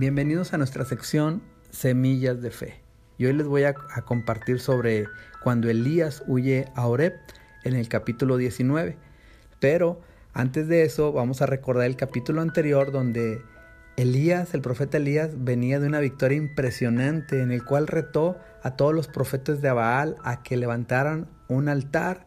Bienvenidos a nuestra sección Semillas de Fe. Y hoy les voy a, compartir sobre cuando Elías huye a Oreb en el capítulo 19. Pero antes de eso vamos a recordar el capítulo anterior donde Elías, el profeta Elías, venía de una victoria impresionante en el cual retó a todos los profetas de Baal a que levantaran un altar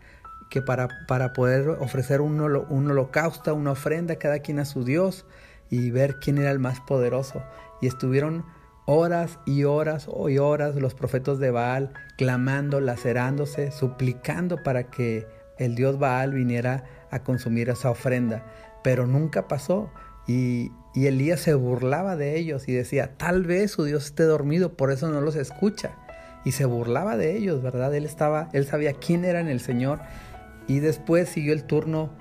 que para, para poder ofrecer un, un holocausto, una ofrenda, cada quien a su Dios y ver quién era el más poderoso. Y estuvieron horas y horas y horas los profetas de Baal clamando, lacerándose, suplicando para que el dios Baal viniera a consumir esa ofrenda. Pero nunca pasó. Y, y Elías se burlaba de ellos y decía, tal vez su Dios esté dormido, por eso no los escucha. Y se burlaba de ellos, ¿verdad? Él estaba, él sabía quién era en el Señor. Y después siguió el turno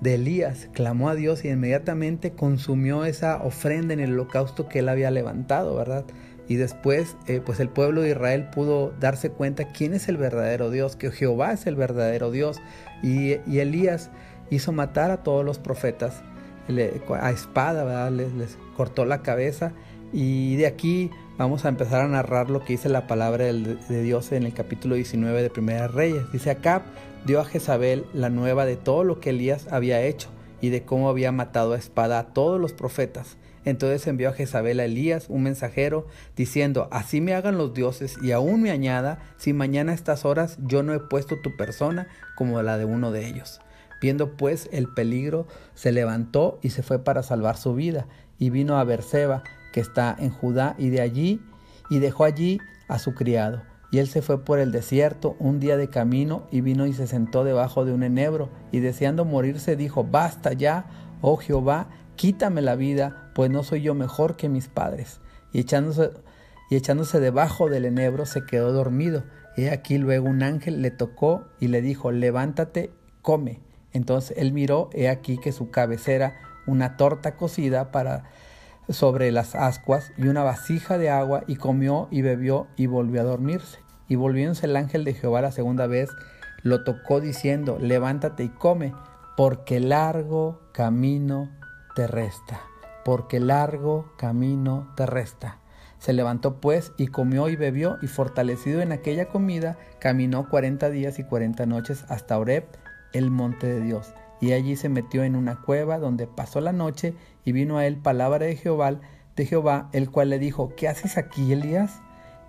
de Elías, clamó a Dios y inmediatamente consumió esa ofrenda en el holocausto que él había levantado, ¿verdad? Y después, eh, pues el pueblo de Israel pudo darse cuenta quién es el verdadero Dios, que Jehová es el verdadero Dios. Y, Elías hizo matar a todos los profetas a espada, ¿verdad? Les, les, cortó la cabeza. Y de aquí vamos a empezar a narrar lo que dice la palabra de Dios en el capítulo 19 de Primera Reyes. Dice acá, dio a Jezabel la nueva de todo lo que Elías había hecho y de cómo había matado a espada a todos los profetas. Entonces envió a Jezabel a Elías, un mensajero, diciendo, Así me hagan los dioses y aún me añada, si mañana a estas horas yo no he puesto tu persona como la de uno de ellos. Viendo pues el peligro, se levantó y se fue para salvar su vida, y vino a Berseba, que está en Judá, y de allí, y dejó allí a su criado. Y él se fue por el desierto un día de camino y vino y se sentó debajo de un enebro y deseando morirse dijo, basta ya, oh Jehová, quítame la vida, pues no soy yo mejor que mis padres. Y echándose, y echándose debajo del enebro se quedó dormido. Y aquí luego un ángel le tocó y le dijo, levántate, come. Entonces él miró, he aquí que su cabecera, una torta cocida para sobre las ascuas y una vasija de agua y comió y bebió y volvió a dormirse. Y volviéndose el ángel de Jehová la segunda vez, lo tocó diciendo, levántate y come, porque largo camino te resta, porque largo camino te resta. Se levantó pues y comió y bebió y fortalecido en aquella comida, caminó cuarenta días y cuarenta noches hasta Oreb, el monte de Dios y allí se metió en una cueva donde pasó la noche y vino a él palabra de Jehová, de Jehová, el cual le dijo, ¿qué haces aquí, Elías?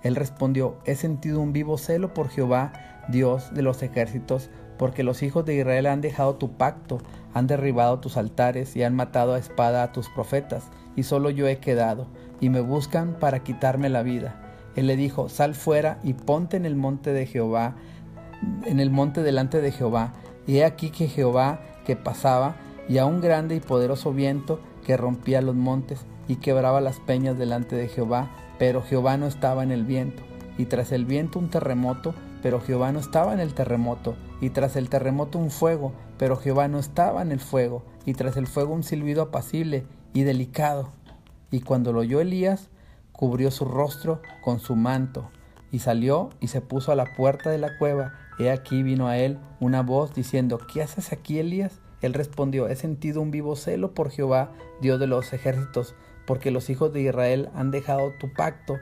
Él respondió, he sentido un vivo celo por Jehová, Dios de los ejércitos, porque los hijos de Israel han dejado tu pacto, han derribado tus altares y han matado a espada a tus profetas, y solo yo he quedado, y me buscan para quitarme la vida. Él le dijo, sal fuera y ponte en el monte de Jehová, en el monte delante de Jehová. Y he aquí que Jehová que pasaba, y a un grande y poderoso viento que rompía los montes y quebraba las peñas delante de Jehová, pero Jehová no estaba en el viento. Y tras el viento un terremoto, pero Jehová no estaba en el terremoto. Y tras el terremoto un fuego, pero Jehová no estaba en el fuego. Y tras el fuego un silbido apacible y delicado. Y cuando lo oyó Elías, cubrió su rostro con su manto, y salió y se puso a la puerta de la cueva, He aquí vino a él una voz diciendo, ¿qué haces aquí, Elías? Él respondió, he sentido un vivo celo por Jehová, Dios de los ejércitos, porque los hijos de Israel han dejado tu pacto,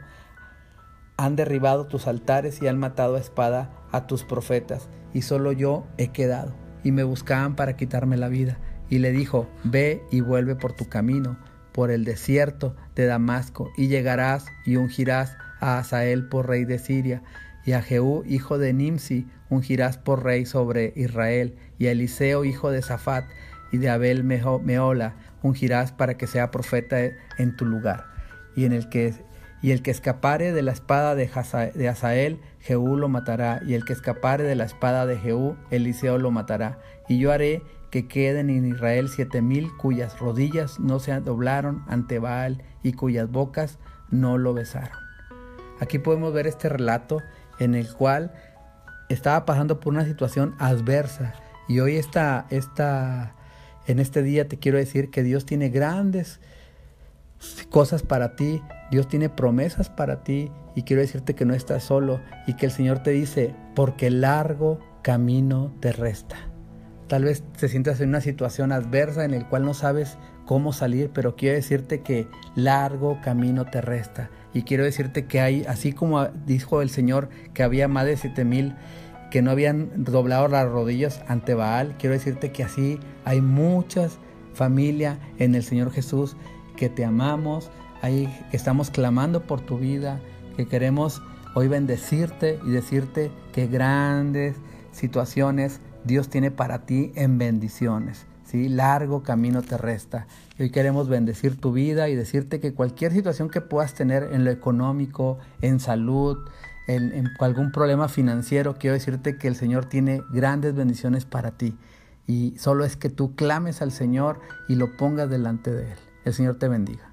han derribado tus altares y han matado a espada a tus profetas, y solo yo he quedado, y me buscaban para quitarme la vida. Y le dijo, ve y vuelve por tu camino, por el desierto de Damasco, y llegarás y ungirás a Asael por rey de Siria y a Jehú, hijo de Nimsi, ungirás por rey sobre Israel, y a Eliseo, hijo de Safat, y de Abel Meola, ungirás para que sea profeta en tu lugar. Y, en el que, el que escapare de la espada de, de Asael, Jehú lo matará, y el que escapare de la espada de Jehú, Eliseo lo matará. Y yo haré que queden en Israel siete mil cuyas rodillas no se doblaron ante Baal y cuyas bocas no lo besaron. Aquí podemos ver este relato en el cual estaba pasando por una situación adversa. Y hoy está, está, en este día te quiero decir que Dios tiene grandes cosas para ti, Dios tiene promesas para ti y quiero decirte que no estás solo y que el Señor te dice, porque largo camino te resta. Tal vez te sientas en una situación adversa en el cual no sabes cómo salir, pero quiero decirte que largo camino te resta. Y quiero decirte que hay, así como dijo el Señor, que había más de siete mil que no habían doblado las rodillas ante Baal, quiero decirte que así hay muchas familias en el Señor Jesús que te amamos, ahí estamos clamando por tu vida, que queremos hoy bendecirte y decirte que grandes situaciones Dios tiene para ti en bendiciones. ¿sí? Largo camino te resta. hoy queremos bendecir tu vida y decirte que cualquier situación que puedas tener en lo económico, en salud, en, en algún problema financiero, quiero decirte que el Señor tiene grandes bendiciones para ti. Y solo es que tú clames al Señor y lo pongas delante de Él. El Señor te bendiga.